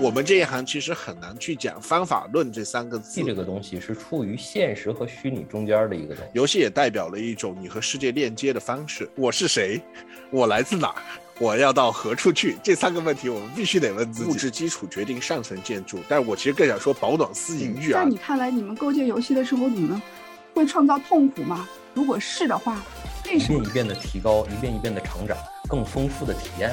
我们这一行其实很难去讲方法论这三个字。这个东西是处于现实和虚拟中间的一个东西。游戏也代表了一种你和世界链接的方式。我是谁？我来自哪儿？我要到何处去？这三个问题我们必须得问自己。物质基础决定上层建筑，但是我其实更想说保暖思淫欲啊。在你看来，你们构建游戏的时候，你们会创造痛苦吗？如果是的话。为什么一遍一遍的提高，一遍一遍的成长，更丰富的体验。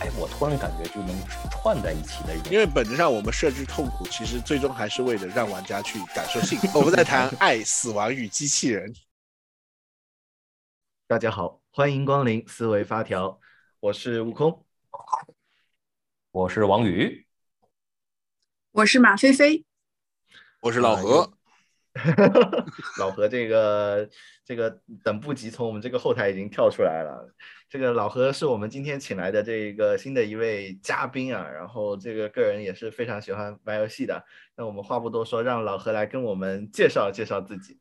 哎，我突然感觉就能串在一起的。因为本质上，我们设置痛苦，其实最终还是为了让玩家去感受幸福。我们在谈爱、死亡与机器人。大家好，欢迎光临思维发条，我是悟空，我是王宇，我是马飞飞，我是老何。老何，这个这个等不及，从我们这个后台已经跳出来了。这个老何是我们今天请来的这个新的一位嘉宾啊，然后这个个人也是非常喜欢玩游戏的。那我们话不多说，让老何来跟我们介绍介绍自己。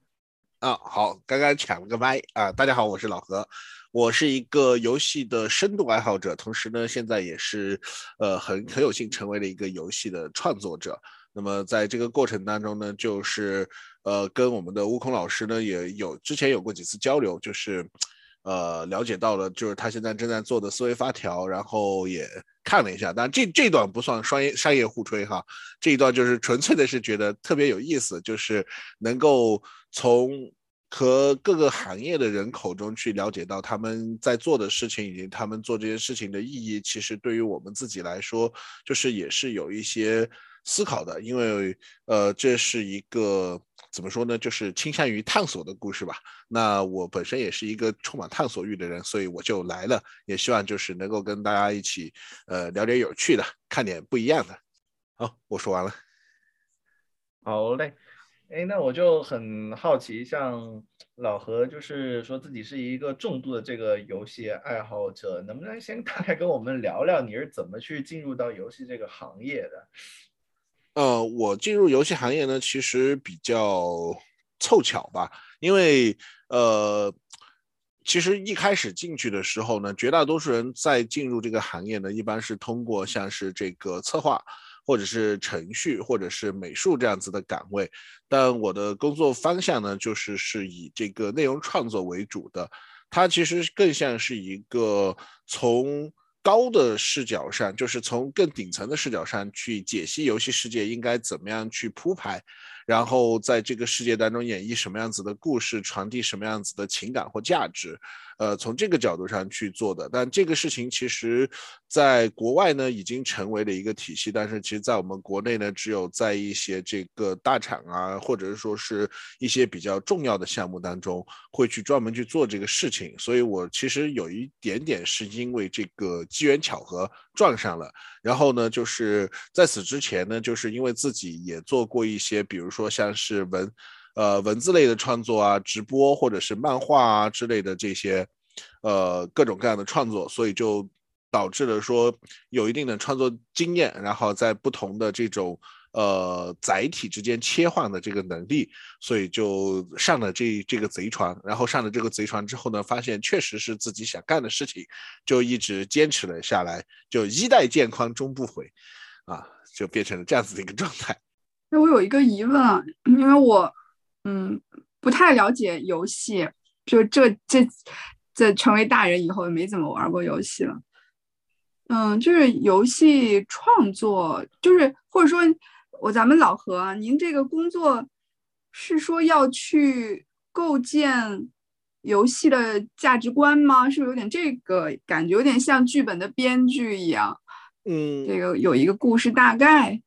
啊，好，刚刚抢了个麦啊！大家好，我是老何，我是一个游戏的深度爱好者，同时呢，现在也是呃很很有幸成为了一个游戏的创作者。那么在这个过程当中呢，就是呃跟我们的悟空老师呢也有之前有过几次交流，就是呃了解到了就是他现在正在做的思维发条，然后也看了一下，但这这段不算商业商业互吹哈，这一段就是纯粹的是觉得特别有意思，就是能够从和各个行业的人口中去了解到他们在做的事情以及他们做这件事情的意义，其实对于我们自己来说，就是也是有一些。思考的，因为呃，这是一个怎么说呢，就是倾向于探索的故事吧。那我本身也是一个充满探索欲的人，所以我就来了，也希望就是能够跟大家一起呃聊点有趣的，看点不一样的。好，我说完了。好嘞，哎，那我就很好奇，像老何就是说自己是一个重度的这个游戏爱好者，能不能先大概跟我们聊聊你是怎么去进入到游戏这个行业的？呃，我进入游戏行业呢，其实比较凑巧吧，因为呃，其实一开始进去的时候呢，绝大多数人在进入这个行业呢，一般是通过像是这个策划，或者是程序，或者是美术这样子的岗位，但我的工作方向呢，就是是以这个内容创作为主的，它其实更像是一个从。高的视角上，就是从更顶层的视角上去解析游戏世界应该怎么样去铺排。然后在这个世界当中演绎什么样子的故事，传递什么样子的情感或价值，呃，从这个角度上去做的。但这个事情其实在国外呢已经成为了一个体系，但是其实在我们国内呢，只有在一些这个大厂啊，或者是说是一些比较重要的项目当中，会去专门去做这个事情。所以我其实有一点点是因为这个机缘巧合撞上了。然后呢，就是在此之前呢，就是因为自己也做过一些，比如说像是文，呃，文字类的创作啊，直播或者是漫画啊之类的这些，呃，各种各样的创作，所以就导致了说有一定的创作经验，然后在不同的这种。呃，载体之间切换的这个能力，所以就上了这这个贼船。然后上了这个贼船之后呢，发现确实是自己想干的事情，就一直坚持了下来，就衣带渐宽终不悔，啊，就变成了这样子的一个状态。那我有一个疑问啊，因为我嗯不太了解游戏，就这这这成为大人以后也没怎么玩过游戏了。嗯，就是游戏创作，就是或者说。我咱们老何，您这个工作是说要去构建游戏的价值观吗？是不是有点这个感觉，有点像剧本的编剧一样？嗯，这个有一个故事大概。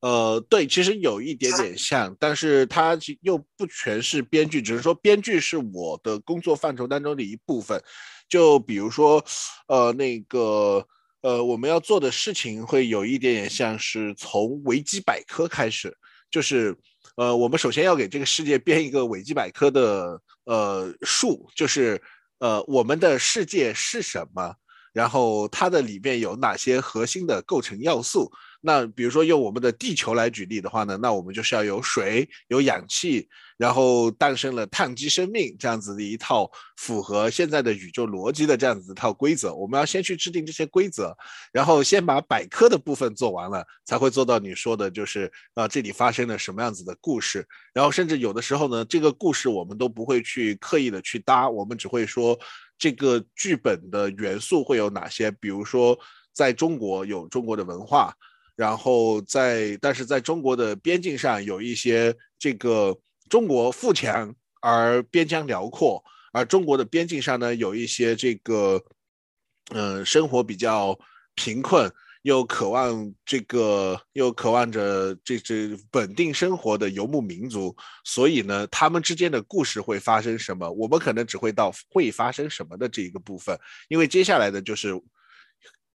呃，对，其实有一点点像，但是它又不全是编剧，只是说编剧是我的工作范畴当中的一部分。就比如说，呃，那个。呃，我们要做的事情会有一点点像是从维基百科开始，就是，呃，我们首先要给这个世界编一个维基百科的呃数，就是，呃，我们的世界是什么？然后它的里面有哪些核心的构成要素？那比如说用我们的地球来举例的话呢，那我们就是要有水、有氧气，然后诞生了碳基生命这样子的一套符合现在的宇宙逻辑的这样子一套规则。我们要先去制定这些规则，然后先把百科的部分做完了，才会做到你说的，就是啊这里发生了什么样子的故事。然后甚至有的时候呢，这个故事我们都不会去刻意的去搭，我们只会说这个剧本的元素会有哪些，比如说在中国有中国的文化。然后在，但是在中国的边境上有一些这个中国富强而边疆辽阔，而中国的边境上呢有一些这个，嗯，生活比较贫困又渴望这个又渴望着这这稳定生活的游牧民族，所以呢，他们之间的故事会发生什么？我们可能只会到会发生什么的这一个部分，因为接下来的就是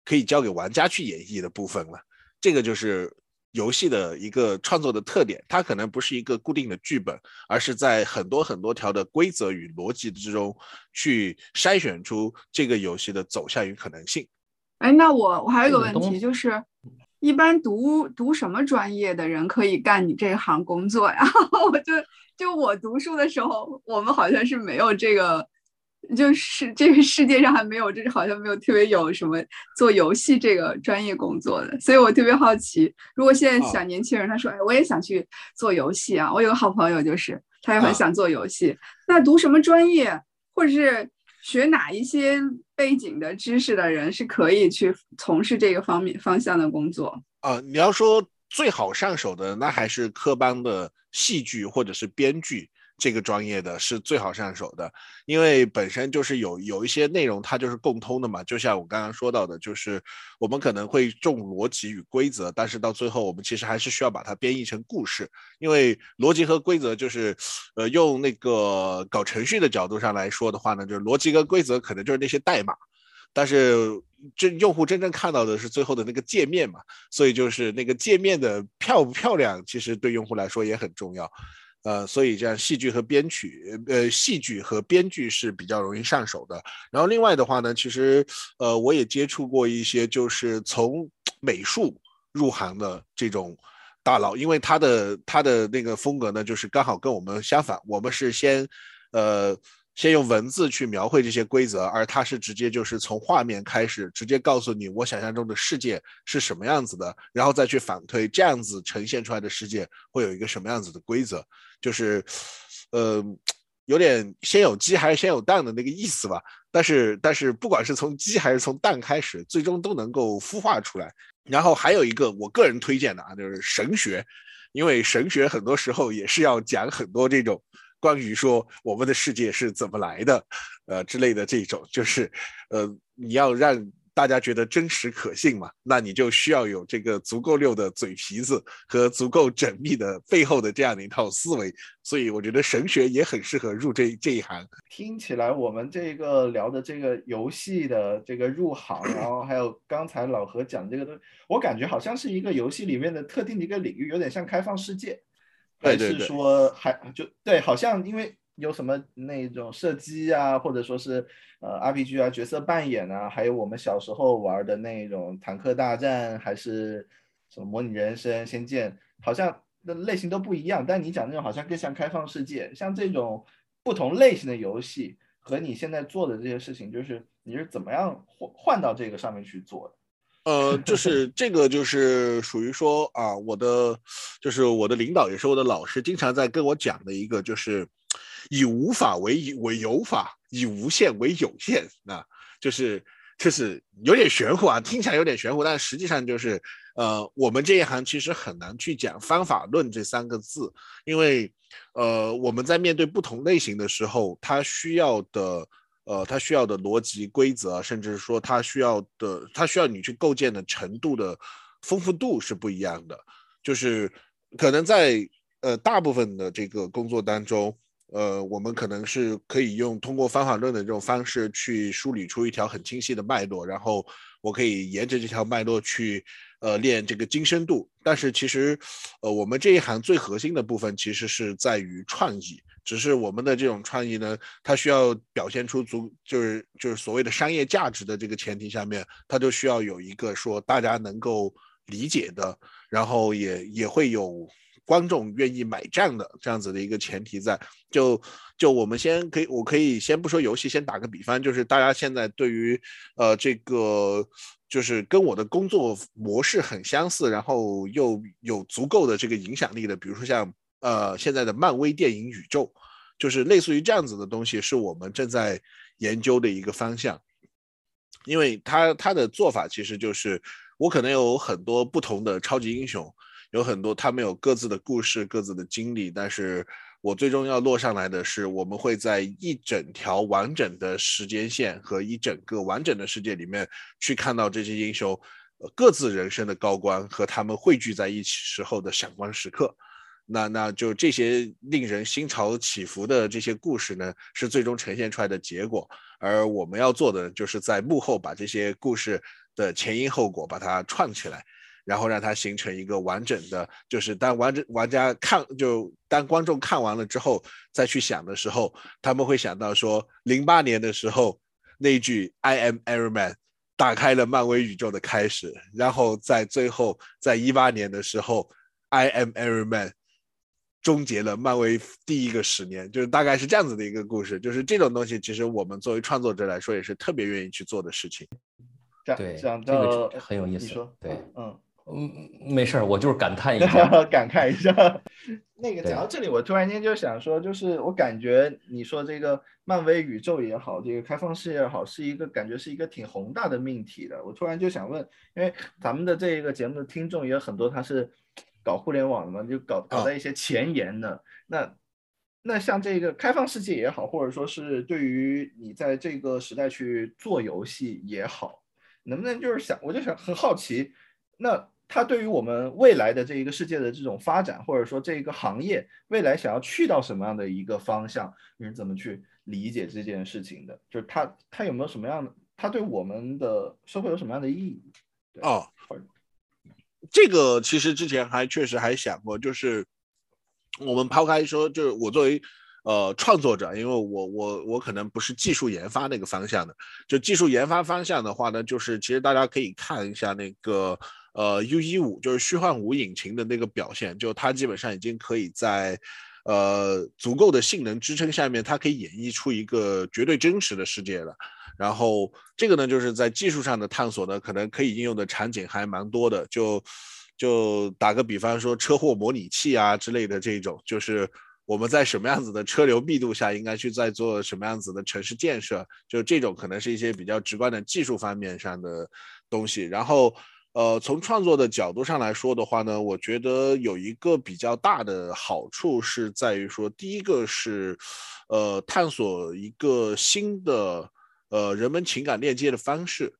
可以交给玩家去演绎的部分了。这个就是游戏的一个创作的特点，它可能不是一个固定的剧本，而是在很多很多条的规则与逻辑之中去筛选出这个游戏的走向与可能性。哎，那我我还有一个问题，就是一般读读什么专业的人可以干你这行工作呀？我就就我读书的时候，我们好像是没有这个。就是这个世界上还没有，这好像没有特别有什么做游戏这个专业工作的，所以我特别好奇，如果现在小年轻人他说，哎，我也想去做游戏啊，我有个好朋友就是他也很想做游戏，那读什么专业或者是学哪一些背景的知识的人是可以去从事这个方面方向的工作呃？你要说最好上手的，那还是科班的戏剧或者是编剧。这个专业的是最好上手的，因为本身就是有有一些内容它就是共通的嘛。就像我刚刚说到的，就是我们可能会重逻辑与规则，但是到最后我们其实还是需要把它编译成故事。因为逻辑和规则就是，呃，用那个搞程序的角度上来说的话呢，就是逻辑跟规则可能就是那些代码，但是真用户真正看到的是最后的那个界面嘛。所以就是那个界面的漂不漂亮，其实对用户来说也很重要。呃，所以这样戏剧和编曲，呃，戏剧和编剧是比较容易上手的。然后另外的话呢，其实呃，我也接触过一些就是从美术入行的这种大佬，因为他的他的那个风格呢，就是刚好跟我们相反。我们是先呃先用文字去描绘这些规则，而他是直接就是从画面开始，直接告诉你我想象中的世界是什么样子的，然后再去反推这样子呈现出来的世界会有一个什么样子的规则。就是，呃，有点先有鸡还是先有蛋的那个意思吧。但是，但是不管是从鸡还是从蛋开始，最终都能够孵化出来。然后还有一个我个人推荐的啊，就是神学，因为神学很多时候也是要讲很多这种关于说我们的世界是怎么来的，呃之类的这种，就是呃你要让。大家觉得真实可信嘛？那你就需要有这个足够溜的嘴皮子和足够缜密的背后的这样的一套思维。所以我觉得神学也很适合入这这一行。听起来我们这个聊的这个游戏的这个入行，然后还有刚才老何讲这个东西，我感觉好像是一个游戏里面的特定的一个领域，有点像开放世界，还是说还就对，好像因为。有什么那种射击啊，或者说是呃 RPG 啊，角色扮演啊，还有我们小时候玩的那种坦克大战，还是什么模拟人生、仙剑，好像的类型都不一样。但你讲那种好像更像开放世界，像这种不同类型的游戏和你现在做的这些事情，就是你是怎么样换换到这个上面去做的？呃，就是这个就是属于说啊，我的就是我的领导也是我的老师，经常在跟我讲的一个就是。以无法为为有法，以无限为有限，啊，就是就是有点玄乎啊，听起来有点玄乎，但实际上就是，呃，我们这一行其实很难去讲方法论这三个字，因为，呃，我们在面对不同类型的时候，它需要的，呃，它需要的逻辑规则，甚至说它需要的，它需要你去构建的程度的丰富度是不一样的，就是可能在呃大部分的这个工作当中。呃，我们可能是可以用通过方法论的这种方式去梳理出一条很清晰的脉络，然后我可以沿着这条脉络去呃练这个精深度。但是其实，呃，我们这一行最核心的部分其实是在于创意，只是我们的这种创意呢，它需要表现出足，就是就是所谓的商业价值的这个前提下面，它就需要有一个说大家能够理解的，然后也也会有观众愿意买账的这样子的一个前提在。就就我们先可以，我可以先不说游戏，先打个比方，就是大家现在对于呃这个就是跟我的工作模式很相似，然后又有足够的这个影响力的，比如说像。呃，现在的漫威电影宇宙，就是类似于这样子的东西，是我们正在研究的一个方向。因为他他的做法其实就是，我可能有很多不同的超级英雄，有很多他们有各自的故事、各自的经历，但是我最终要落上来的是，我们会在一整条完整的时间线和一整个完整的世界里面去看到这些英雄各自人生的高光和他们汇聚在一起时候的闪光时刻。那那就这些令人心潮起伏的这些故事呢，是最终呈现出来的结果。而我们要做的，就是在幕后把这些故事的前因后果把它串起来，然后让它形成一个完整的。就是当完整玩家看，就当观众看完了之后，再去想的时候，他们会想到说，零八年的时候那句 “I am Iron Man” 打开了漫威宇宙的开始，然后在最后，在一八年的时候，“I am Iron Man”。终结了漫威第一个十年，就是大概是这样子的一个故事。就是这种东西，其实我们作为创作者来说，也是特别愿意去做的事情。对，这样这个很有意思。你说，对，嗯嗯，没事儿，我就是感叹一下，感慨一下。那个讲到这里，我突然间就想说，就是我感觉你说这个漫威宇宙也好，这个开放世界也好，是一个感觉是一个挺宏大的命题的。我突然就想问，因为咱们的这一个节目的听众也有很多，他是。搞互联网的嘛，就搞搞在一些前沿的。那那像这个开放世界也好，或者说是对于你在这个时代去做游戏也好，能不能就是想，我就想很好奇，那它对于我们未来的这一个世界的这种发展，或者说这个行业未来想要去到什么样的一个方向，你是怎么去理解这件事情的？就是它它有没有什么样的，它对我们的社会有什么样的意义？哦。这个其实之前还确实还想过，就是我们抛开说，就是我作为呃创作者，因为我我我可能不是技术研发那个方向的，就技术研发方向的话呢，就是其实大家可以看一下那个呃 U 一五，就是虚幻五引擎的那个表现，就它基本上已经可以在呃足够的性能支撑下面，它可以演绎出一个绝对真实的世界了。然后这个呢，就是在技术上的探索呢，可能可以应用的场景还蛮多的。就就打个比方说，车祸模拟器啊之类的这种，就是我们在什么样子的车流密度下，应该去在做什么样子的城市建设，就这种可能是一些比较直观的技术方面上的东西。然后，呃，从创作的角度上来说的话呢，我觉得有一个比较大的好处是在于说，第一个是，呃，探索一个新的。呃，人们情感链接的方式，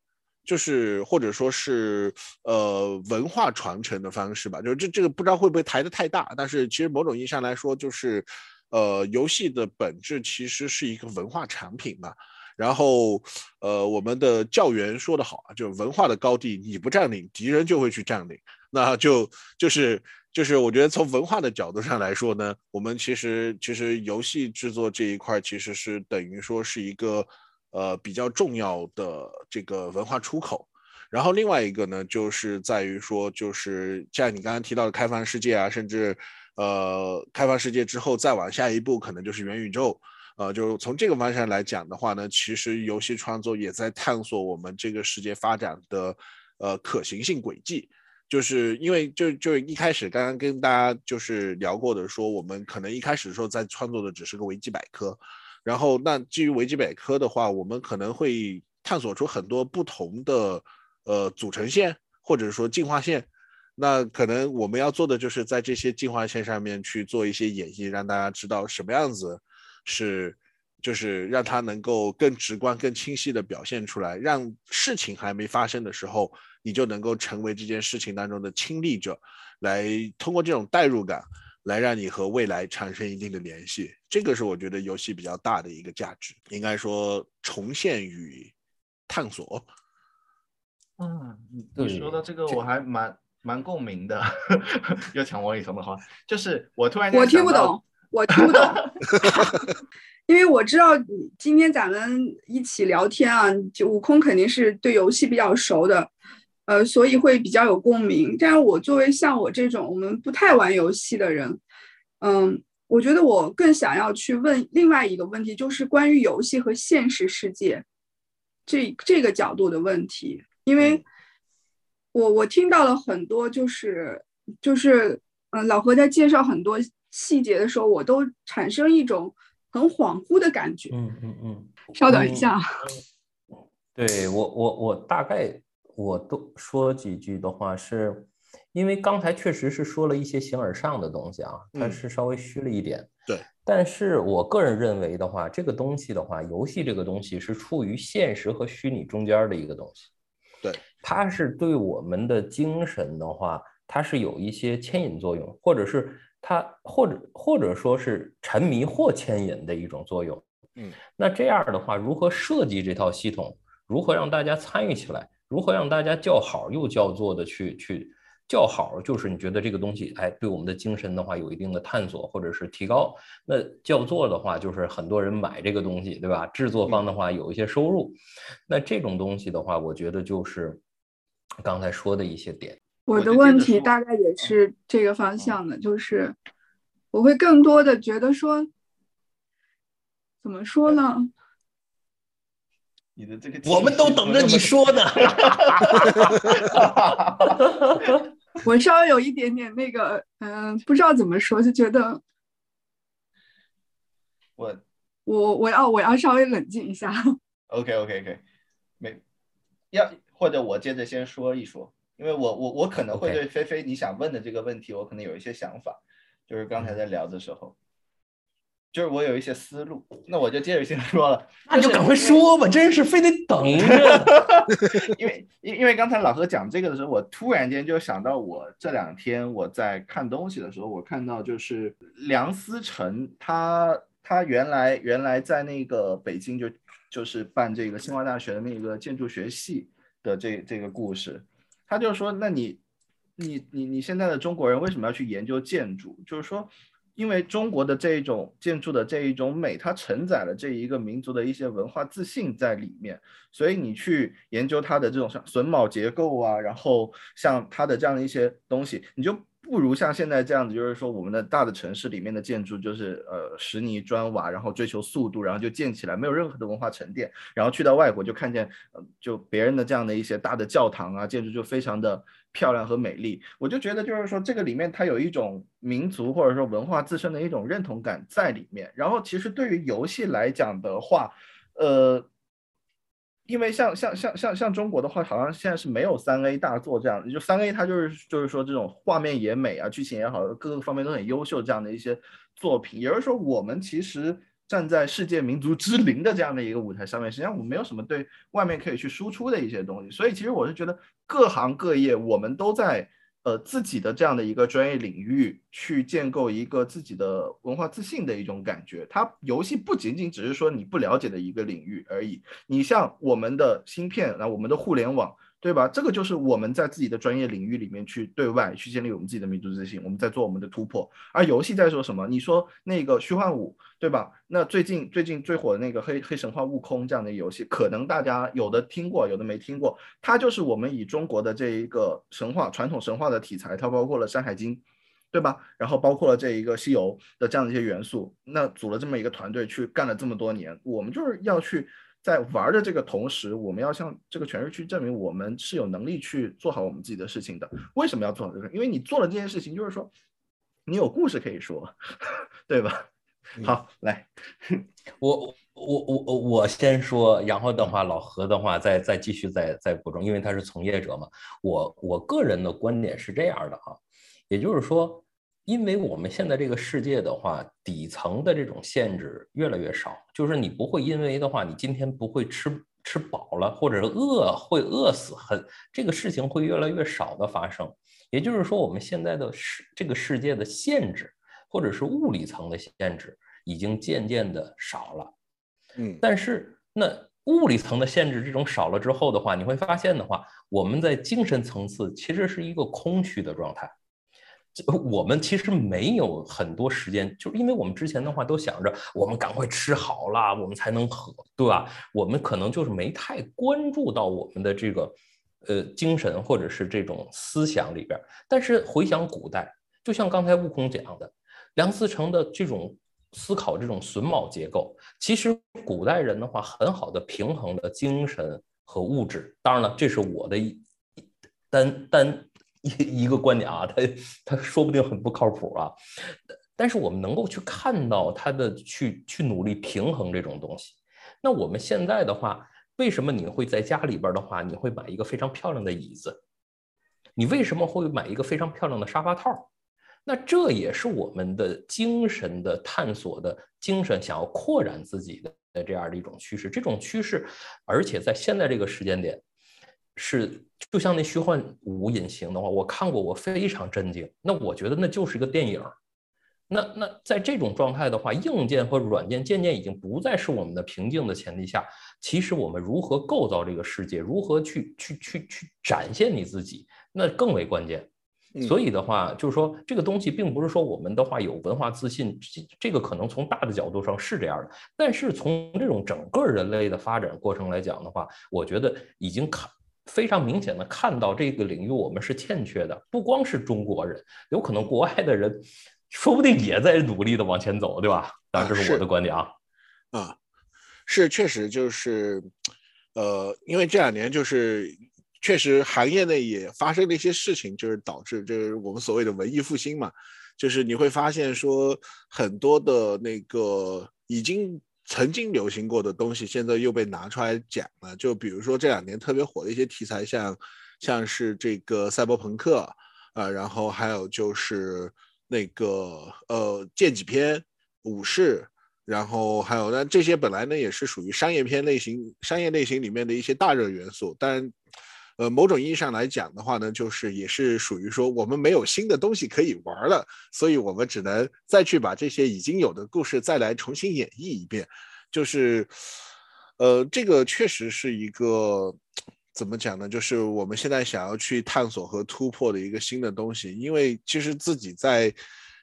就是或者说是呃文化传承的方式吧。就是这这个不知道会不会抬得太大，但是其实某种意义上来说，就是呃游戏的本质其实是一个文化产品嘛。然后呃我们的教员说的好啊，就文化的高地你不占领，敌人就会去占领。那就就是就是我觉得从文化的角度上来说呢，我们其实其实游戏制作这一块其实是等于说是一个。呃，比较重要的这个文化出口，然后另外一个呢，就是在于说，就是像你刚刚提到的开放世界啊，甚至呃，开放世界之后再往下一步，可能就是元宇宙。呃，就是从这个方向来讲的话呢，其实游戏创作也在探索我们这个世界发展的呃可行性轨迹。就是因为就就一开始刚刚跟大家就是聊过的，说我们可能一开始的时候在创作的只是个维基百科。然后，那基于维基百科的话，我们可能会探索出很多不同的呃组成线，或者说进化线。那可能我们要做的就是在这些进化线上面去做一些演绎，让大家知道什么样子是，就是让它能够更直观、更清晰的表现出来，让事情还没发生的时候，你就能够成为这件事情当中的亲历者，来通过这种代入感。来让你和未来产生一定的联系，这个是我觉得游戏比较大的一个价值，应该说重现与探索。嗯，你说的这个我还蛮蛮共鸣的，又抢王以诚的话，就是我突然间我听不懂，我听不懂，因为我知道今天咱们一起聊天啊，就悟空肯定是对游戏比较熟的，呃，所以会比较有共鸣。但是我作为像我这种我们不太玩游戏的人，嗯，我觉得我更想要去问另外一个问题，就是关于游戏和现实世界这这个角度的问题，因为我我听到了很多，就是就是嗯，老何在介绍很多。细节的时候，我都产生一种很恍惚的感觉。嗯嗯嗯，稍等一下。对我我我大概我都说几句的话，是因为刚才确实是说了一些形而上的东西啊，它是稍微虚了一点。对，但是我个人认为的话，这个东西的话，游戏这个东西是处于现实和虚拟中间的一个东西。对，它是对我们的精神的话，它是有一些牵引作用，或者是。它或者或者说是沉迷或牵引的一种作用，嗯，那这样的话，如何设计这套系统？如何让大家参与起来？如何让大家叫好又叫座的去去叫好？就是你觉得这个东西，哎，对我们的精神的话有一定的探索或者是提高。那叫座的话，就是很多人买这个东西，对吧？制作方的话有一些收入。那这种东西的话，我觉得就是刚才说的一些点。我的问题大概也是这个方向的，就是我会更多的觉得说，怎么说呢？你的这个我们都等着你说呢。我稍微有一点点那个，嗯，不知道怎么说，就觉得我我我要我要稍微冷静一下。OK OK OK，没要或者我接着先说一说。因为我我我可能会对菲菲你想问的这个问题，我可能有一些想法，就是刚才在聊的时候，就是我有一些思路，那我就接着先说了，那就赶快说吧，真是非得等着。因为因因为刚才老何讲这个的时候，我突然间就想到，我这两天我在看东西的时候，我看到就是梁思成，他他原来原来在那个北京就就是办这个清华大学的那个建筑学系的这这个故事。他就说：“那你，你，你，你现在的中国人为什么要去研究建筑？就是说，因为中国的这一种建筑的这一种美，它承载了这一个民族的一些文化自信在里面。所以你去研究它的这种榫卯结构啊，然后像它的这样的一些东西，你就。”不如像现在这样子，就是说我们的大的城市里面的建筑就是呃石泥砖瓦，然后追求速度，然后就建起来，没有任何的文化沉淀。然后去到外国就看见，呃，就别人的这样的一些大的教堂啊，建筑就非常的漂亮和美丽。我就觉得就是说这个里面它有一种民族或者说文化自身的一种认同感在里面。然后其实对于游戏来讲的话，呃。因为像像像像像中国的话，好像现在是没有三 A 大作这样的，就三 A 它就是就是说这种画面也美啊，剧情也好，各个方面都很优秀这样的一些作品。也就是说，我们其实站在世界民族之林的这样的一个舞台上面，实际上我们没有什么对外面可以去输出的一些东西。所以其实我是觉得各行各业我们都在。呃，自己的这样的一个专业领域去建构一个自己的文化自信的一种感觉。它游戏不仅仅只是说你不了解的一个领域而已。你像我们的芯片，那我们的互联网。对吧？这个就是我们在自己的专业领域里面去对外去建立我们自己的民族自信，我们在做我们的突破。而游戏在说什么？你说那个虚幻五，对吧？那最近最近最火的那个黑黑神话悟空这样的游戏，可能大家有的听过，有的没听过。它就是我们以中国的这一个神话传统神话的题材，它包括了山海经，对吧？然后包括了这一个西游的这样的一些元素，那组了这么一个团队去干了这么多年，我们就是要去。在玩的这个同时，我们要向这个全市去证明我们是有能力去做好我们自己的事情的。为什么要做好这个？因为你做了这件事情，就是说你有故事可以说，对吧？好，来，我我我我我先说，然后的话，老何的话再再继续再再补充，因为他是从业者嘛。我我个人的观点是这样的哈，也就是说。因为我们现在这个世界的话，底层的这种限制越来越少，就是你不会因为的话，你今天不会吃吃饱了，或者是饿会饿死，很这个事情会越来越少的发生。也就是说，我们现在的世这个世界的限制，或者是物理层的限制，已经渐渐的少了。嗯，但是那物理层的限制这种少了之后的话，你会发现的话，我们在精神层次其实是一个空虚的状态。我们其实没有很多时间，就是因为我们之前的话都想着我们赶快吃好了，我们才能喝，对吧？我们可能就是没太关注到我们的这个呃精神或者是这种思想里边。但是回想古代，就像刚才悟空讲的，梁思成的这种思考，这种榫卯结构，其实古代人的话很好的平衡了精神和物质。当然了，这是我的一单单。一一个观点啊，他他说不定很不靠谱啊，但是我们能够去看到他的去去努力平衡这种东西。那我们现在的话，为什么你会在家里边的话，你会买一个非常漂亮的椅子？你为什么会买一个非常漂亮的沙发套？那这也是我们的精神的探索的精神，想要扩展自己的这样的一种趋势。这种趋势，而且在现在这个时间点。是，就像那虚幻五隐形的话，我看过，我非常震惊。那我觉得那就是一个电影。那那在这种状态的话，硬件和软件渐渐已经不再是我们的瓶颈的前提下，其实我们如何构造这个世界，如何去去去去展现你自己，那更为关键。所以的话，就是说这个东西并不是说我们的话有文化自信，这个可能从大的角度上是这样的。但是从这种整个人类的发展过程来讲的话，我觉得已经看。非常明显的看到这个领域我们是欠缺的，不光是中国人，有可能国外的人，说不定也在努力的往前走，对吧？当然这是我的观点啊。啊，是确实就是，呃，因为这两年就是确实行业内也发生了一些事情，就是导致就是我们所谓的文艺复兴嘛，就是你会发现说很多的那个已经。曾经流行过的东西，现在又被拿出来讲了。就比如说这两年特别火的一些题材，像像是这个赛博朋克，啊，然后还有就是那个呃剑戟片、武士，然后还有那这些本来呢也是属于商业片类型、商业类型里面的一些大热元素，但。呃，某种意义上来讲的话呢，就是也是属于说我们没有新的东西可以玩了，所以我们只能再去把这些已经有的故事再来重新演绎一遍。就是，呃，这个确实是一个怎么讲呢？就是我们现在想要去探索和突破的一个新的东西。因为其实自己在，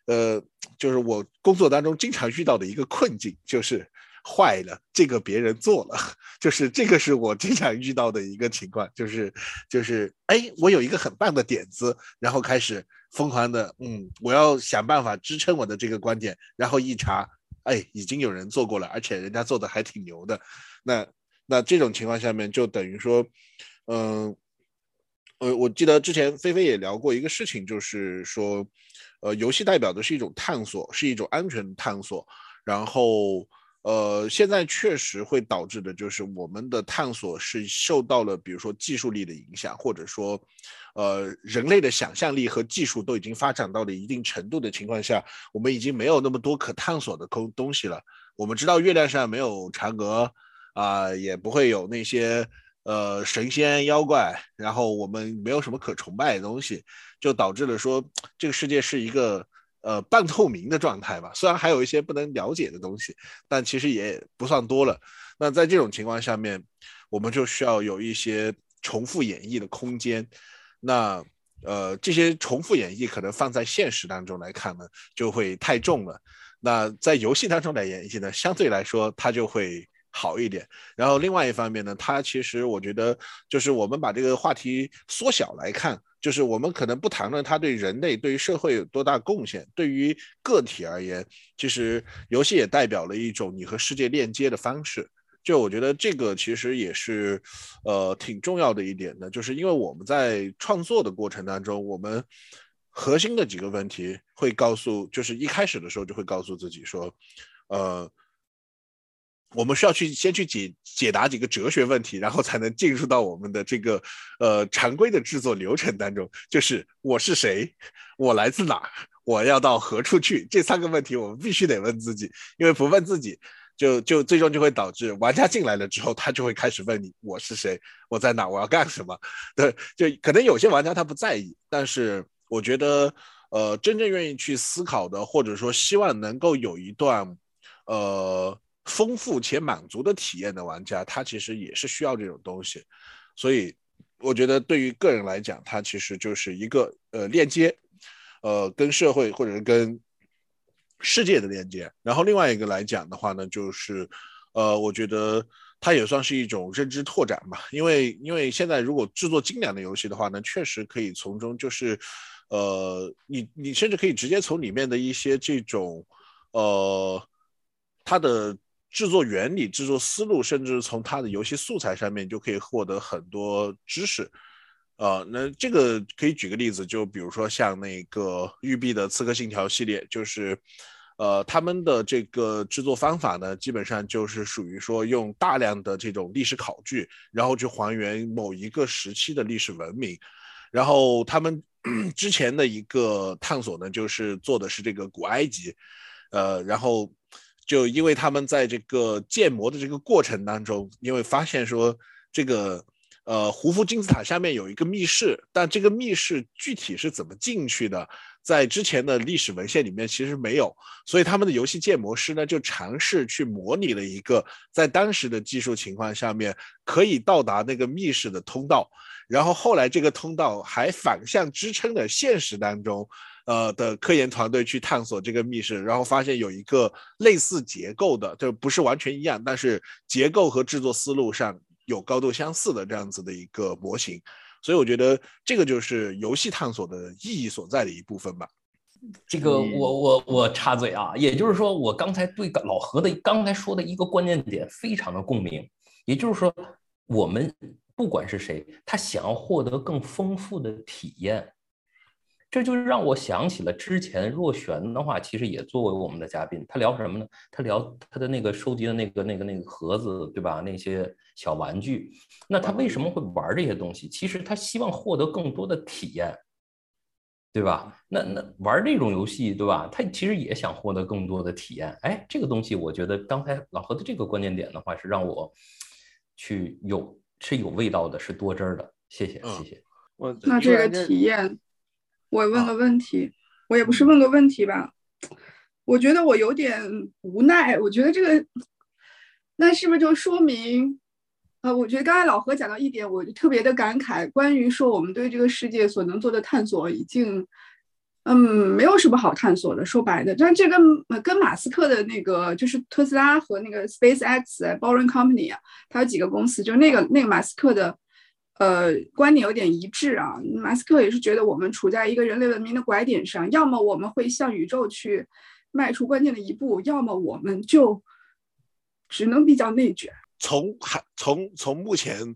呃，就是我工作当中经常遇到的一个困境，就是。坏了，这个别人做了，就是这个是我经常遇到的一个情况，就是就是哎，我有一个很棒的点子，然后开始疯狂的，嗯，我要想办法支撑我的这个观点，然后一查，哎，已经有人做过了，而且人家做的还挺牛的，那那这种情况下面就等于说，嗯，呃，我记得之前菲菲也聊过一个事情，就是说，呃，游戏代表的是一种探索，是一种安全探索，然后。呃，现在确实会导致的，就是我们的探索是受到了，比如说技术力的影响，或者说，呃，人类的想象力和技术都已经发展到了一定程度的情况下，我们已经没有那么多可探索的空东西了。我们知道月亮上没有嫦娥，啊，也不会有那些呃神仙妖怪，然后我们没有什么可崇拜的东西，就导致了说这个世界是一个。呃，半透明的状态吧，虽然还有一些不能了解的东西，但其实也不算多了。那在这种情况下面，我们就需要有一些重复演绎的空间。那呃，这些重复演绎可能放在现实当中来看呢，就会太重了。那在游戏当中来演绎呢，相对来说它就会好一点。然后另外一方面呢，它其实我觉得就是我们把这个话题缩小来看。就是我们可能不谈论它对人类、对于社会有多大贡献，对于个体而言，其实游戏也代表了一种你和世界链接的方式。就我觉得这个其实也是，呃，挺重要的一点的，就是因为我们在创作的过程当中，我们核心的几个问题会告诉，就是一开始的时候就会告诉自己说，呃。我们需要去先去解解答几个哲学问题，然后才能进入到我们的这个呃常规的制作流程当中。就是我是谁，我来自哪，我要到何处去？这三个问题我们必须得问自己，因为不问自己，就就最终就会导致玩家进来了之后，他就会开始问你我是谁，我在哪，我要干什么？对，就可能有些玩家他不在意，但是我觉得呃真正愿意去思考的，或者说希望能够有一段呃。丰富且满足的体验的玩家，他其实也是需要这种东西，所以我觉得对于个人来讲，它其实就是一个呃链接，呃跟社会或者是跟世界的链接。然后另外一个来讲的话呢，就是呃，我觉得它也算是一种认知拓展吧。因为因为现在如果制作精良的游戏的话呢，确实可以从中就是呃，你你甚至可以直接从里面的一些这种呃它的。制作原理、制作思路，甚至从它的游戏素材上面就可以获得很多知识，呃，那这个可以举个例子，就比如说像那个育碧的《刺客信条》系列，就是，呃，他们的这个制作方法呢，基本上就是属于说用大量的这种历史考据，然后去还原某一个时期的历史文明，然后他们 之前的一个探索呢，就是做的是这个古埃及，呃，然后。就因为他们在这个建模的这个过程当中，因为发现说这个呃胡夫金字塔下面有一个密室，但这个密室具体是怎么进去的，在之前的历史文献里面其实没有，所以他们的游戏建模师呢就尝试去模拟了一个在当时的技术情况下面可以到达那个密室的通道，然后后来这个通道还反向支撑的现实当中。呃的科研团队去探索这个密室，然后发现有一个类似结构的，就不是完全一样，但是结构和制作思路上有高度相似的这样子的一个模型，所以我觉得这个就是游戏探索的意义所在的一部分吧。这个我我我插嘴啊，也就是说我刚才对老何的刚才说的一个关键点非常的共鸣，也就是说我们不管是谁，他想要获得更丰富的体验。这就让我想起了之前若璇的话，其实也作为我们的嘉宾，他聊什么呢？他聊他的那个收集的那个那个那个盒子，对吧？那些小玩具，那他为什么会玩这些东西？其实他希望获得更多的体验，对吧？那那玩这种游戏，对吧？他其实也想获得更多的体验。哎，这个东西，我觉得刚才老何的这个关键点的话，是让我去有是有味道的，是多汁儿的。谢谢，谢谢。我那这个体验。我问个问题，我也不是问个问题吧，我觉得我有点无奈。我觉得这个，那是不是就说明，呃，我觉得刚才老何讲到一点，我就特别的感慨，关于说我们对这个世界所能做的探索已经，嗯，没有什么好探索的。说白的，但这跟跟马斯克的那个就是特斯拉和那个 Space X Boring Company 啊，它有几个公司，就那个那个马斯克的。呃，观点有点一致啊。马斯克也是觉得我们处在一个人类文明的拐点上，要么我们会向宇宙去迈出关键的一步，要么我们就只能比较内卷。从还从从目前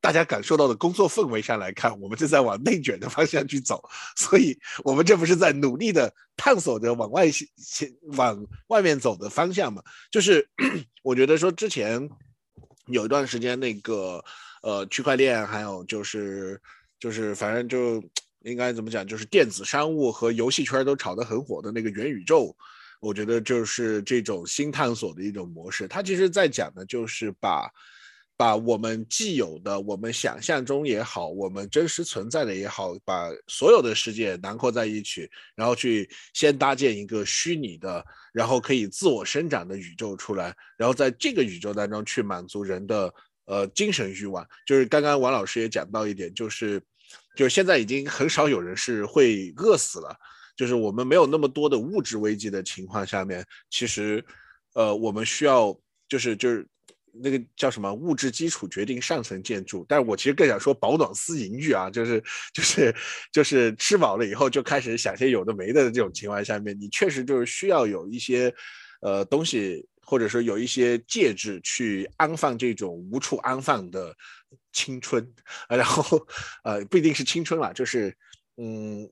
大家感受到的工作氛围上来看，我们正在往内卷的方向去走，所以我们这不是在努力的探索着往外往外面走的方向嘛？就是 我觉得说之前有一段时间那个。呃，区块链还有就是就是反正就应该怎么讲，就是电子商务和游戏圈都炒得很火的那个元宇宙，我觉得就是这种新探索的一种模式。它其实在讲的就是把把我们既有的、我们想象中也好，我们真实存在的也好，把所有的世界囊括在一起，然后去先搭建一个虚拟的，然后可以自我生长的宇宙出来，然后在这个宇宙当中去满足人的。呃，精神欲望就是刚刚王老师也讲到一点，就是，就是现在已经很少有人是会饿死了，就是我们没有那么多的物质危机的情况下面，其实，呃，我们需要就是就是那个叫什么物质基础决定上层建筑，但是我其实更想说饱暖思淫欲啊，就是就是就是吃饱了以后就开始想些有的没的这种情况下面，你确实就是需要有一些呃东西。或者说有一些介质去安放这种无处安放的青春，然后呃不一定是青春了，就是嗯，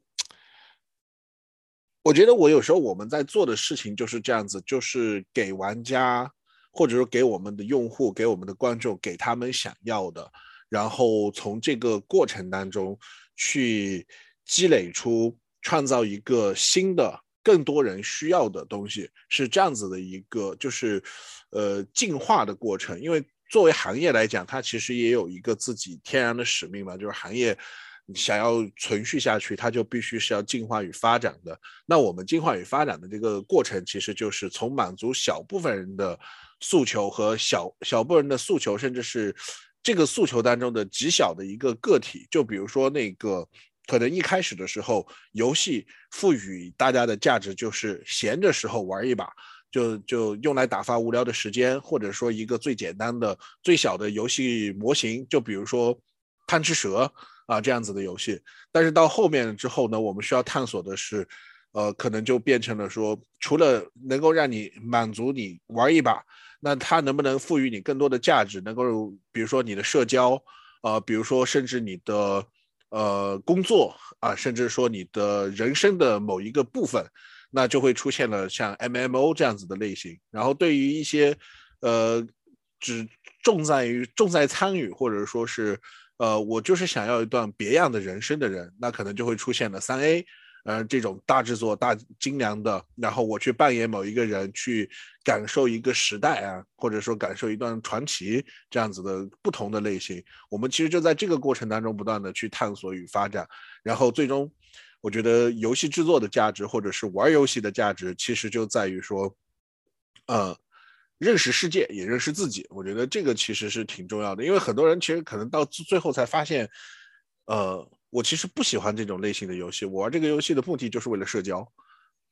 我觉得我有时候我们在做的事情就是这样子，就是给玩家或者说给我们的用户、给我们的观众，给他们想要的，然后从这个过程当中去积累出创造一个新的。更多人需要的东西是这样子的一个，就是，呃，进化的过程。因为作为行业来讲，它其实也有一个自己天然的使命嘛，就是行业想要存续下去，它就必须是要进化与发展的。那我们进化与发展的这个过程，其实就是从满足小部分人的诉求和小小部分人的诉求，甚至是这个诉求当中的极小的一个个体。就比如说那个。可能一开始的时候，游戏赋予大家的价值就是闲着时候玩一把，就就用来打发无聊的时间，或者说一个最简单的、最小的游戏模型，就比如说贪吃蛇啊这样子的游戏。但是到后面之后呢，我们需要探索的是，呃，可能就变成了说，除了能够让你满足你玩一把，那它能不能赋予你更多的价值？能够比如说你的社交，呃，比如说甚至你的。呃，工作啊，甚至说你的人生的某一个部分，那就会出现了像 MMO 这样子的类型。然后对于一些呃只重在于重在参与，或者说是呃我就是想要一段别样的人生的人，那可能就会出现了三 A。呃，这种大制作、大精良的，然后我去扮演某一个人，去感受一个时代啊，或者说感受一段传奇这样子的不同的类型，我们其实就在这个过程当中不断的去探索与发展，然后最终，我觉得游戏制作的价值，或者是玩游戏的价值，其实就在于说，呃，认识世界也认识自己，我觉得这个其实是挺重要的，因为很多人其实可能到最后才发现，呃。我其实不喜欢这种类型的游戏，我玩这个游戏的目的就是为了社交，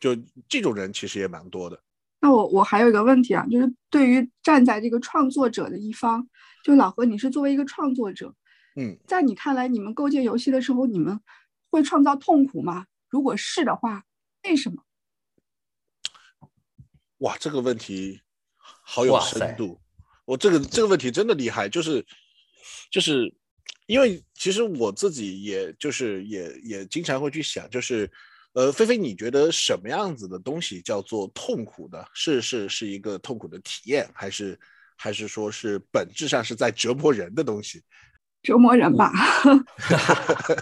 就这种人其实也蛮多的。那我我还有一个问题啊，就是对于站在这个创作者的一方，就老何，你是作为一个创作者，嗯，在你看来，你们构建游戏的时候，你们会创造痛苦吗？如果是的话，为什么？哇，这个问题好有深度，我这个这个问题真的厉害，就是就是。因为其实我自己也就是也也经常会去想，就是，呃，菲菲，你觉得什么样子的东西叫做痛苦的？是是是一个痛苦的体验，还是还是说是本质上是在折磨人的东西？折磨人吧。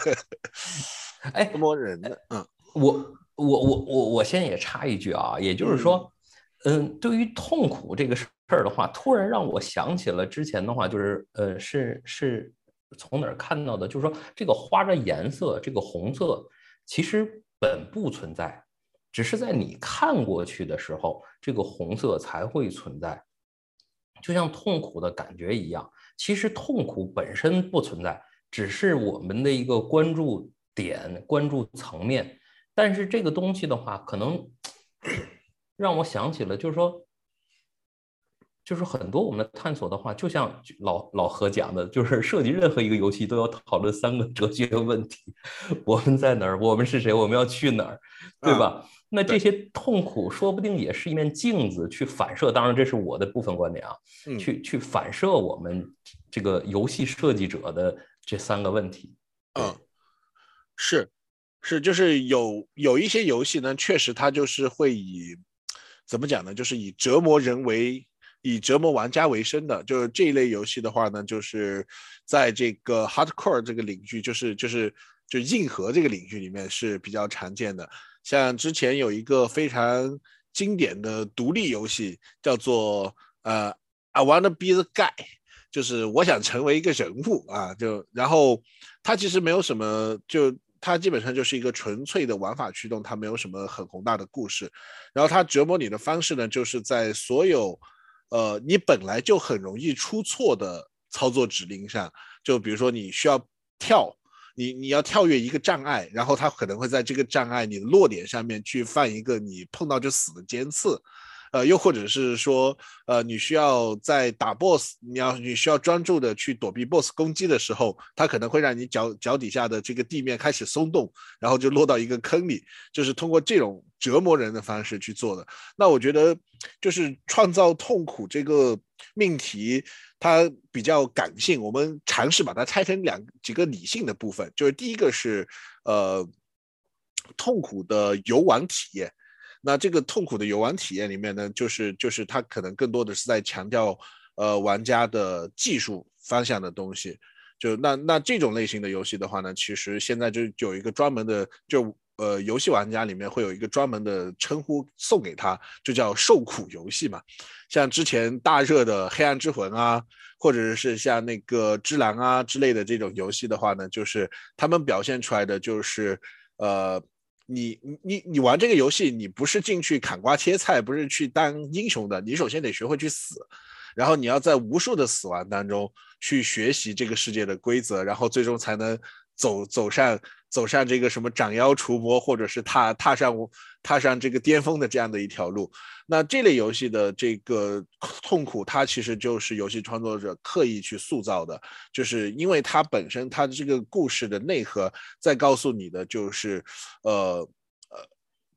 哎，折磨人的。嗯，我我我我我先也插一句啊，也就是说，嗯，对于痛苦这个事儿的话，突然让我想起了之前的话，就是呃，是是。从哪儿看到的？就是说，这个花的颜色，这个红色其实本不存在，只是在你看过去的时候，这个红色才会存在。就像痛苦的感觉一样，其实痛苦本身不存在，只是我们的一个关注点、关注层面。但是这个东西的话，可能 让我想起了，就是说。就是很多我们的探索的话，就像老老何讲的，就是涉及任何一个游戏都要讨论三个哲学问题：我们在哪儿？我们是谁？我们要去哪儿？对吧？那这些痛苦说不定也是一面镜子，去反射。当然，这是我的部分观点啊，去去反射我们这个游戏设计者的这三个问题。嗯，是是，就是有有一些游戏呢，确实它就是会以怎么讲呢？就是以折磨人为。以折磨玩家为生的，就是这一类游戏的话呢，就是在这个 hardcore 这个领域，就是就是就硬核这个领域里面是比较常见的。像之前有一个非常经典的独立游戏，叫做呃 I wanna be the guy，就是我想成为一个人物啊，就然后它其实没有什么，就它基本上就是一个纯粹的玩法驱动，它没有什么很宏大的故事。然后它折磨你的方式呢，就是在所有呃，你本来就很容易出错的操作指令上，就比如说你需要跳，你你要跳跃一个障碍，然后它可能会在这个障碍你的落点上面去放一个你碰到就死的尖刺。呃，又或者是说，呃，你需要在打 boss，你要你需要专注的去躲避 boss 攻击的时候，它可能会让你脚脚底下的这个地面开始松动，然后就落到一个坑里，就是通过这种折磨人的方式去做的。那我觉得，就是创造痛苦这个命题，它比较感性，我们尝试把它拆成两几个理性的部分，就是第一个是，呃，痛苦的游玩体验。那这个痛苦的游玩体验里面呢，就是就是它可能更多的是在强调，呃，玩家的技术方向的东西。就那那这种类型的游戏的话呢，其实现在就有一个专门的，就呃游戏玩家里面会有一个专门的称呼送给他，就叫受苦游戏嘛。像之前大热的《黑暗之魂》啊，或者是像那个《之狼》啊之类的这种游戏的话呢，就是他们表现出来的就是呃。你你你玩这个游戏，你不是进去砍瓜切菜，不是去当英雄的。你首先得学会去死，然后你要在无数的死亡当中去学习这个世界的规则，然后最终才能走走上走上这个什么斩妖除魔，或者是踏踏上踏上这个巅峰的这样的一条路。那这类游戏的这个痛苦，它其实就是游戏创作者刻意去塑造的，就是因为它本身它的这个故事的内核在告诉你的就是，呃。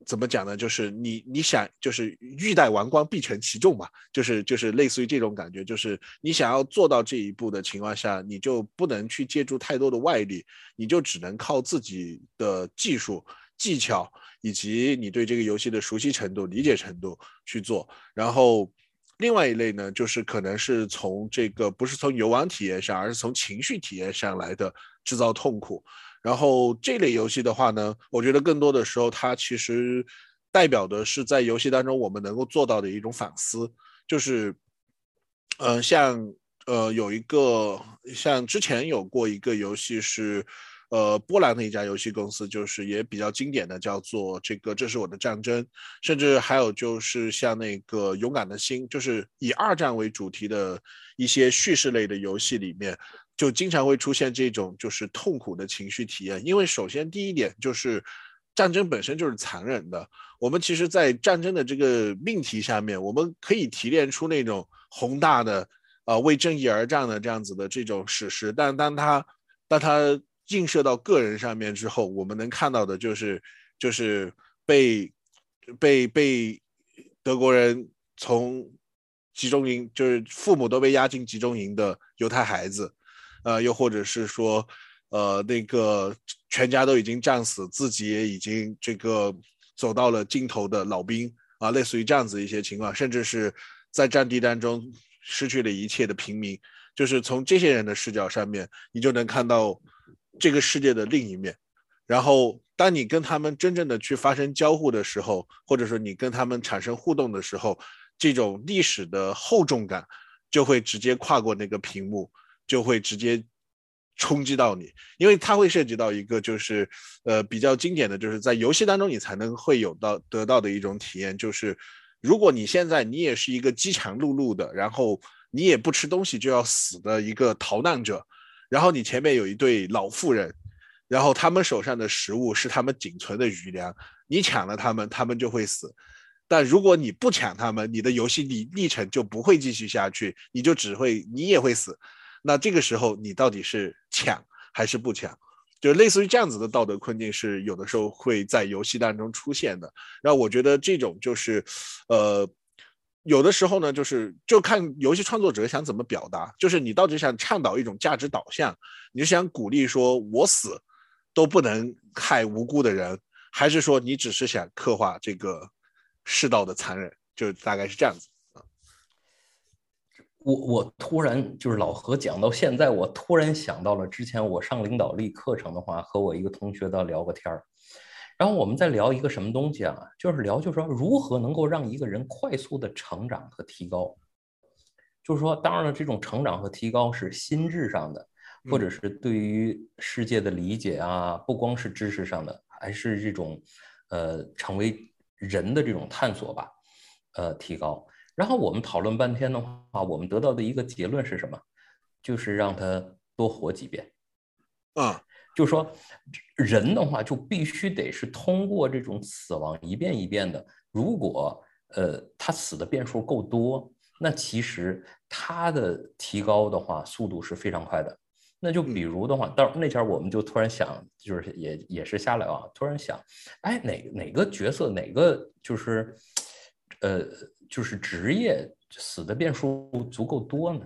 怎么讲呢？就是你你想，就是欲戴王冠必承其重嘛，就是就是类似于这种感觉，就是你想要做到这一步的情况下，你就不能去借助太多的外力，你就只能靠自己的技术、技巧以及你对这个游戏的熟悉程度、理解程度去做。然后，另外一类呢，就是可能是从这个不是从游玩体验上，而是从情绪体验上来的制造痛苦。然后这类游戏的话呢，我觉得更多的时候，它其实代表的是在游戏当中我们能够做到的一种反思，就是，嗯，像呃有一个像之前有过一个游戏是，呃波兰的一家游戏公司，就是也比较经典的叫做这个这是我的战争，甚至还有就是像那个勇敢的心，就是以二战为主题的一些叙事类的游戏里面。就经常会出现这种就是痛苦的情绪体验，因为首先第一点就是战争本身就是残忍的。我们其实，在战争的这个命题下面，我们可以提炼出那种宏大的，呃，为正义而战的这样子的这种史诗。但当它当它映射到个人上面之后，我们能看到的就是就是被被被德国人从集中营，就是父母都被押进集中营的犹太孩子。呃，又或者是说，呃，那个全家都已经战死，自己也已经这个走到了尽头的老兵啊，类似于这样子一些情况，甚至是在战地当中失去了一切的平民，就是从这些人的视角上面，你就能看到这个世界的另一面。然后，当你跟他们真正的去发生交互的时候，或者说你跟他们产生互动的时候，这种历史的厚重感就会直接跨过那个屏幕。就会直接冲击到你，因为它会涉及到一个就是呃比较经典的就是在游戏当中你才能会有到得到的一种体验，就是如果你现在你也是一个饥肠辘辘的，然后你也不吃东西就要死的一个逃难者，然后你前面有一对老妇人，然后他们手上的食物是他们仅存的余粮，你抢了他们，他们就会死。但如果你不抢他们，你的游戏历历程就不会继续下去，你就只会你也会死。那这个时候你到底是抢还是不抢？就类似于这样子的道德困境是有的时候会在游戏当中出现的。然后我觉得这种就是，呃，有的时候呢，就是就看游戏创作者想怎么表达。就是你到底想倡导一种价值导向，你是想鼓励说我死都不能害无辜的人，还是说你只是想刻画这个世道的残忍？就大概是这样子。我我突然就是老何讲到现在，我突然想到了之前我上领导力课程的话，和我一个同学在聊个天儿，然后我们在聊一个什么东西啊？就是聊，就是说如何能够让一个人快速的成长和提高。就是说，当然了，这种成长和提高是心智上的，或者是对于世界的理解啊，不光是知识上的，还是这种呃成为人的这种探索吧，呃，提高。然后我们讨论半天的话，我们得到的一个结论是什么？就是让他多活几遍。啊，就是说，人的话就必须得是通过这种死亡一遍一遍的。如果呃他死的遍数够多，那其实他的提高的话速度是非常快的。那就比如的话，到那天我们就突然想，就是也也是瞎聊啊，突然想，哎，哪哪个角色哪个就是呃。就是职业死的变数足够多呢，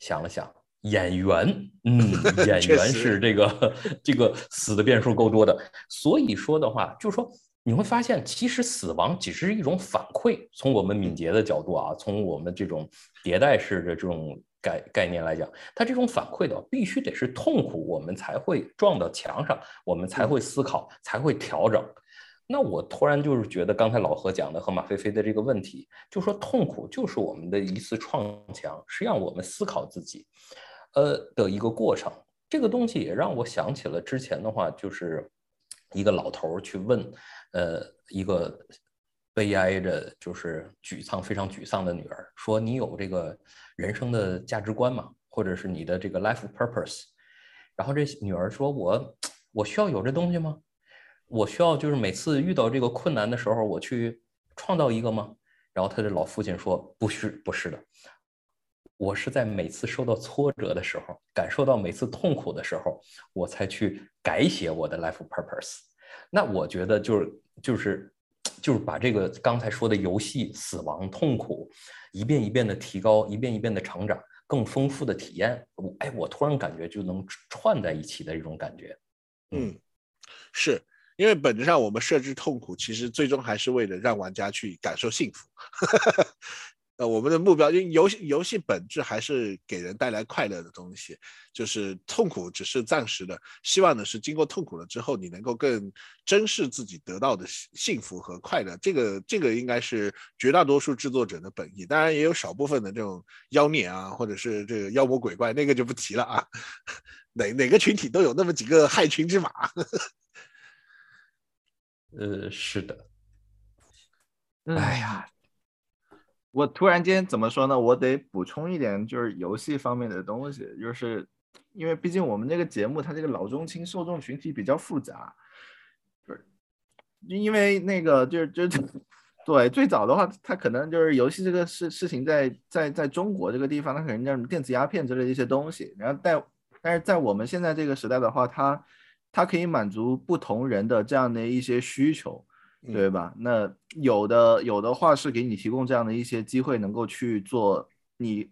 想了想，演员，嗯，演员是这个这个死的变数够多的，所以说的话，就是说你会发现，其实死亡只是一种反馈。从我们敏捷的角度啊，从我们这种迭代式的这种概概念来讲，它这种反馈的必须得是痛苦，我们才会撞到墙上，我们才会思考，才会调整。那我突然就是觉得，刚才老何讲的和马飞飞的这个问题，就说痛苦就是我们的一次撞墙，是让我们思考自己，呃的一个过程。这个东西也让我想起了之前的话，就是一个老头去问，呃，一个悲哀着，就是沮丧、非常沮丧的女儿，说：“你有这个人生的价值观吗？或者是你的这个 life purpose？” 然后这女儿说：“我我需要有这东西吗？我需要就是每次遇到这个困难的时候，我去创造一个吗？”然后他的老父亲说：“不是，不是的，我是在每次受到挫折的时候，感受到每次痛苦的时候，我才去改写我的 life purpose。那我觉得就是就是就是把这个刚才说的游戏、死亡、痛苦，一遍一遍的提高，一遍一遍的成长，更丰富的体验。我哎，我突然感觉就能串在一起的这种感觉。嗯，是。”因为本质上，我们设置痛苦，其实最终还是为了让玩家去感受幸福。呃，我们的目标，因为游戏游戏本质还是给人带来快乐的东西，就是痛苦只是暂时的。希望的是，经过痛苦了之后，你能够更珍视自己得到的幸福和快乐。这个这个应该是绝大多数制作者的本意。当然，也有少部分的这种妖孽啊，或者是这个妖魔鬼怪，那个就不提了啊。哪哪个群体都有那么几个害群之马。呃，是的。哎呀，我突然间怎么说呢？我得补充一点，就是游戏方面的东西，就是因为毕竟我们这个节目它这个老中青受众群体比较复杂，不是？因为那个就是就是对最早的话，它可能就是游戏这个事事情在在在中国这个地方，它可能叫什么电子鸦片之类的一些东西。然后在但是在我们现在这个时代的话，它它可以满足不同人的这样的一些需求，对吧？那有的有的话是给你提供这样的一些机会，能够去做你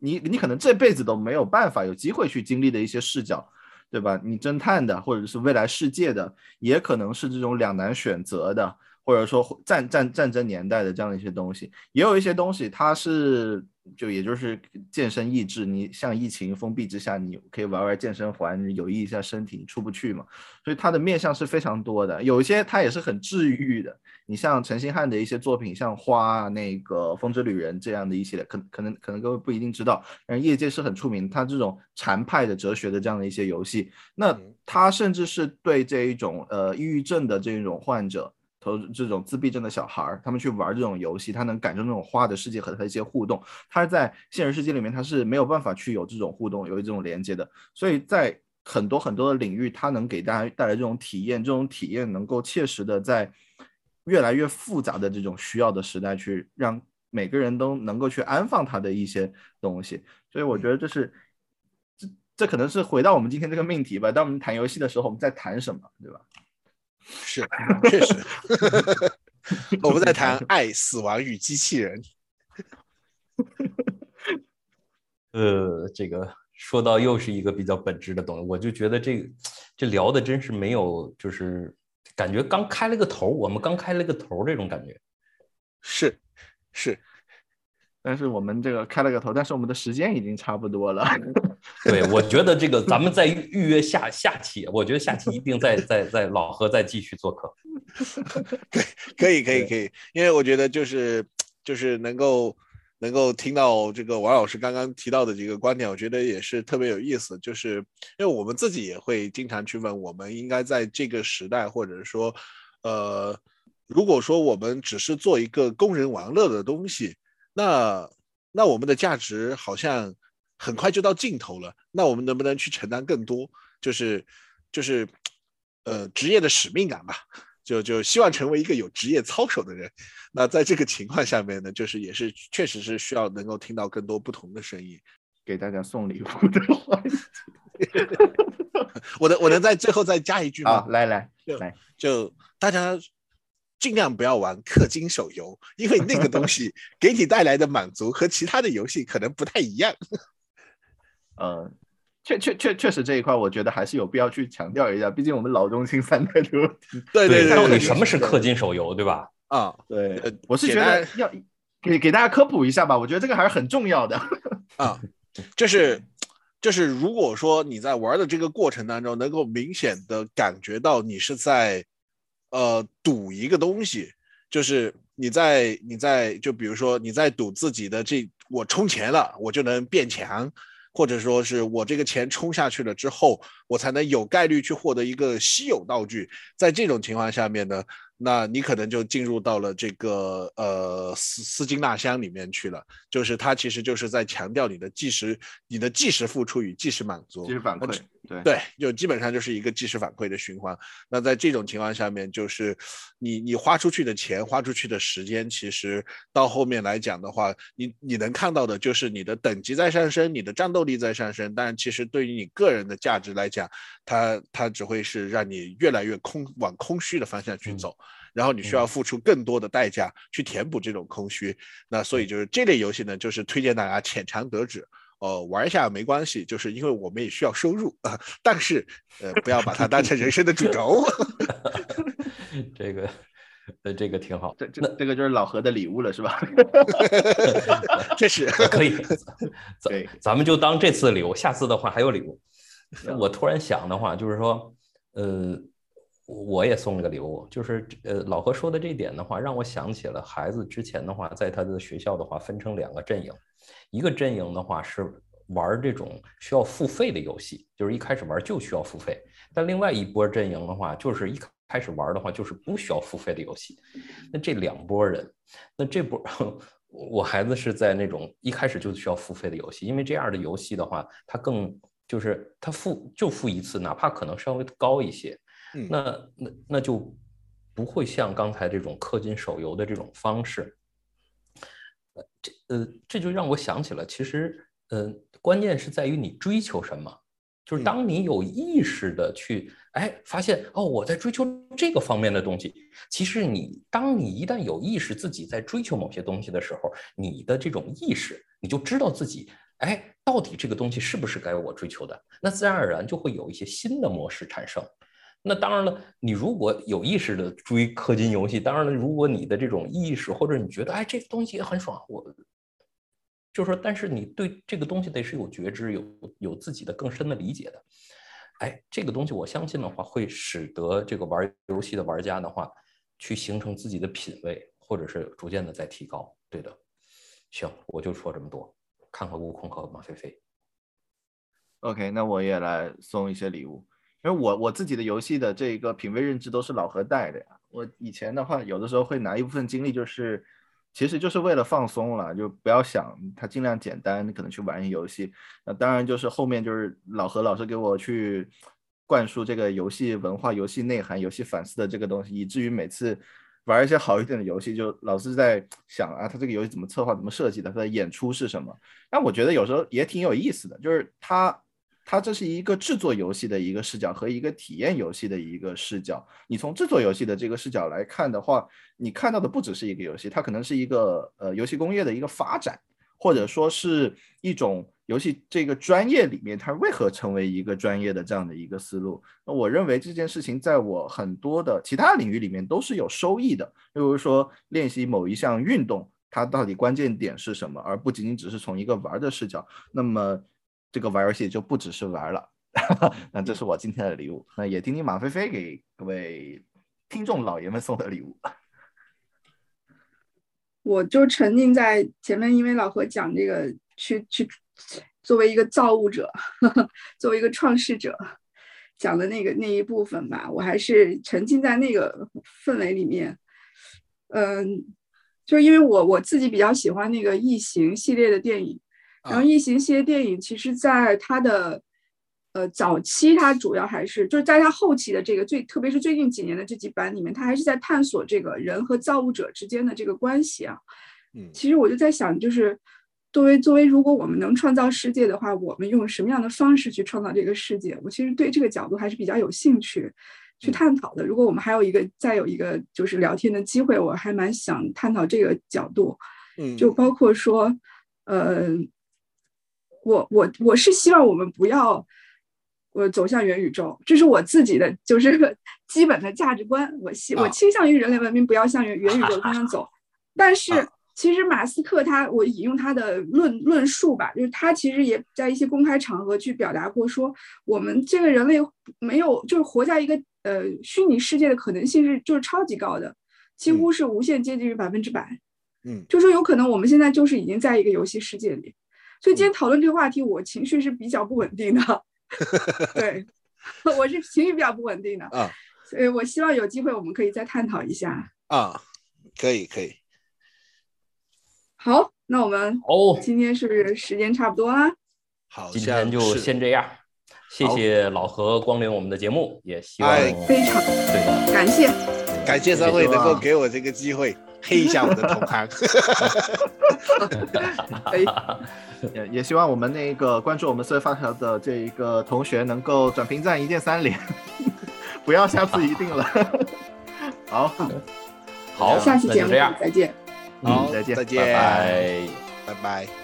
你你可能这辈子都没有办法有机会去经历的一些视角，对吧？你侦探的或者是未来世界的，也可能是这种两难选择的，或者说战战战争年代的这样的一些东西，也有一些东西它是。就也就是健身益智，你像疫情封闭之下，你可以玩玩健身环，有益一下身体，你出不去嘛，所以它的面向是非常多的。有一些它也是很治愈的，你像陈星汉的一些作品，像花那个风之旅人这样的一系列，可可能可能各位不一定知道，但业界是很出名。他这种禅派的哲学的这样的一些游戏，那他甚至是对这一种呃抑郁症的这种患者。投这种自闭症的小孩儿，他们去玩这种游戏，他能感受那种花的世界和他一些互动。他在现实世界里面，他是没有办法去有这种互动，有这种连接的。所以在很多很多的领域，他能给大家带来这种体验，这种体验能够切实的在越来越复杂的这种需要的时代，去让每个人都能够去安放他的一些东西。所以我觉得这是这这可能是回到我们今天这个命题吧。当我们谈游戏的时候，我们在谈什么，对吧？是，确实，我们在谈爱、死亡与机器人。呃，这个说到又是一个比较本质的东西，我就觉得这个这聊的真是没有，就是感觉刚开了个头，我们刚开了个头这种感觉。是，是。但是我们这个开了个头，但是我们的时间已经差不多了。对，我觉得这个咱们再预约下下期，我觉得下期一定再再再老何再继续做客。可以可以可以，因为我觉得就是就是能够能够听到这个王老师刚刚提到的几个观点，我觉得也是特别有意思。就是因为我们自己也会经常去问，我们应该在这个时代，或者说，呃，如果说我们只是做一个供人玩乐的东西。那那我们的价值好像很快就到尽头了。那我们能不能去承担更多？就是就是呃职业的使命感吧。就就希望成为一个有职业操守的人。那在这个情况下面呢，就是也是确实是需要能够听到更多不同的声音，给大家送礼物的环节。我能我能在最后再加一句吗？来来来，就大家。尽量不要玩氪金手游，因为那个东西 给你带来的满足和其他的游戏可能不太一样。嗯，确确确确实这一块，我觉得还是有必要去强调一下，毕竟我们老中青三代 对对对，到底什么是氪金手游，对吧？啊，对，我是觉得要给给大家科普一下吧，我觉得这个还是很重要的啊，就是就是如果说你在玩的这个过程当中，能够明显的感觉到你是在。呃，赌一个东西，就是你在你在就比如说你在赌自己的这我充钱了，我就能变强，或者说是我这个钱充下去了之后，我才能有概率去获得一个稀有道具。在这种情况下面呢，那你可能就进入到了这个呃斯斯金纳箱里面去了，就是它其实就是在强调你的即时、你的即时付出与即时满足，即时反。馈，对。对，就基本上就是一个即时反馈的循环。那在这种情况下面，就是你你花出去的钱、花出去的时间，其实到后面来讲的话，你你能看到的就是你的等级在上升，你的战斗力在上升，但其实对于你个人的价值来讲，它它只会是让你越来越空往空虚的方向去走。然后你需要付出更多的代价去填补这种空虚，那所以就是这类游戏呢，就是推荐大家浅尝辄止，呃，玩一下没关系，就是因为我们也需要收入啊，但是呃，不要把它当成人生的主轴。这个，呃，这个挺好，这这这个就是老何的礼物了，是吧？这是可以，对，咱们就当这次礼物，下次的话还有礼物。我突然想的话，就是说，呃。我也送了个礼物，就是呃，老何说的这点的话，让我想起了孩子之前的话，在他的学校的话，分成两个阵营，一个阵营的话是玩这种需要付费的游戏，就是一开始玩就需要付费；但另外一波阵营的话，就是一开始玩的话就是不需要付费的游戏。那这两拨人，那这波 我孩子是在那种一开始就需要付费的游戏，因为这样的游戏的话，他更就是他付就付一次，哪怕可能稍微高一些。那那那就不会像刚才这种氪金手游的这种方式，呃，这呃这就让我想起了，其实呃关键是在于你追求什么，就是当你有意识的去哎发现哦我在追求这个方面的东西，其实你当你一旦有意识自己在追求某些东西的时候，你的这种意识你就知道自己哎到底这个东西是不是该我追求的，那自然而然就会有一些新的模式产生。那当然了，你如果有意识的追氪金游戏，当然了，如果你的这种意识或者你觉得哎这东西也很爽，我就说，但是你对这个东西得是有觉知、有有自己的更深的理解的。哎，这个东西我相信的话，会使得这个玩游戏的玩家的话，去形成自己的品味，或者是逐渐的在提高。对的，行，我就说这么多。看看悟空和马飞飞。OK，那我也来送一些礼物。因为我我自己的游戏的这个品味认知都是老何带的呀。我以前的话，有的时候会拿一部分精力，就是其实就是为了放松了，就不要想它，尽量简单，可能去玩一游戏。那当然就是后面就是老何老师给我去灌输这个游戏文化、游戏内涵、游戏反思的这个东西，以至于每次玩一些好一点的游戏，就老是在想啊，他这个游戏怎么策划、怎么设计的，他的演出是什么。但我觉得有时候也挺有意思的，就是他。它这是一个制作游戏的一个视角和一个体验游戏的一个视角。你从制作游戏的这个视角来看的话，你看到的不只是一个游戏，它可能是一个呃游戏工业的一个发展，或者说是一种游戏这个专业里面它为何成为一个专业的这样的一个思路。那我认为这件事情在我很多的其他领域里面都是有收益的。比如说练习某一项运动，它到底关键点是什么，而不仅仅只是从一个玩的视角。那么。这个玩游戏就不只是玩了，那这是我今天的礼物。那也听听马飞飞给各位听众老爷们送的礼物。我就沉浸在前面，因为老何讲这个，去去作为一个造物者，作为一个创世者讲的那个那一部分吧，我还是沉浸在那个氛围里面。嗯，就是因为我我自己比较喜欢那个异形系列的电影。然后《异形》系列电影，其实在它的呃早期，它主要还是就是在它后期的这个最，特别是最近几年的这几版里面，它还是在探索这个人和造物者之间的这个关系啊。嗯，其实我就在想，就是作为作为，如果我们能创造世界的话，我们用什么样的方式去创造这个世界？我其实对这个角度还是比较有兴趣去探讨的。如果我们还有一个再有一个就是聊天的机会，我还蛮想探讨这个角度。嗯，就包括说，呃。我我我是希望我们不要，呃走向元宇宙，这是我自己的就是基本的价值观。我希我倾向于人类文明不要向元元宇宙方向走。但是其实马斯克他，我引用他的论论述吧，就是他其实也在一些公开场合去表达过，说我们这个人类没有就是活在一个呃虚拟世界的可能性是就是超级高的，几乎是无限接近于百分之百。嗯，就说有可能我们现在就是已经在一个游戏世界里。所以今天讨论这个话题，我情绪是比较不稳定的。对，我是情绪比较不稳定的。啊，所以我希望有机会我们可以再探讨一下。啊，可以可以，好，那我们哦，今天是不是时间差不多啦？好今天就先这样，谢谢老何光临我们的节目，也希望哎非常对，感谢，感谢三位能够给我这个机会黑一下我的同行。也也希望我们那个关注我们四位发条的这一个同学能够转评赞一键三连，不要下次一定了。好，好，下期节目那这样，再见。好，再见再见，拜拜。拜拜。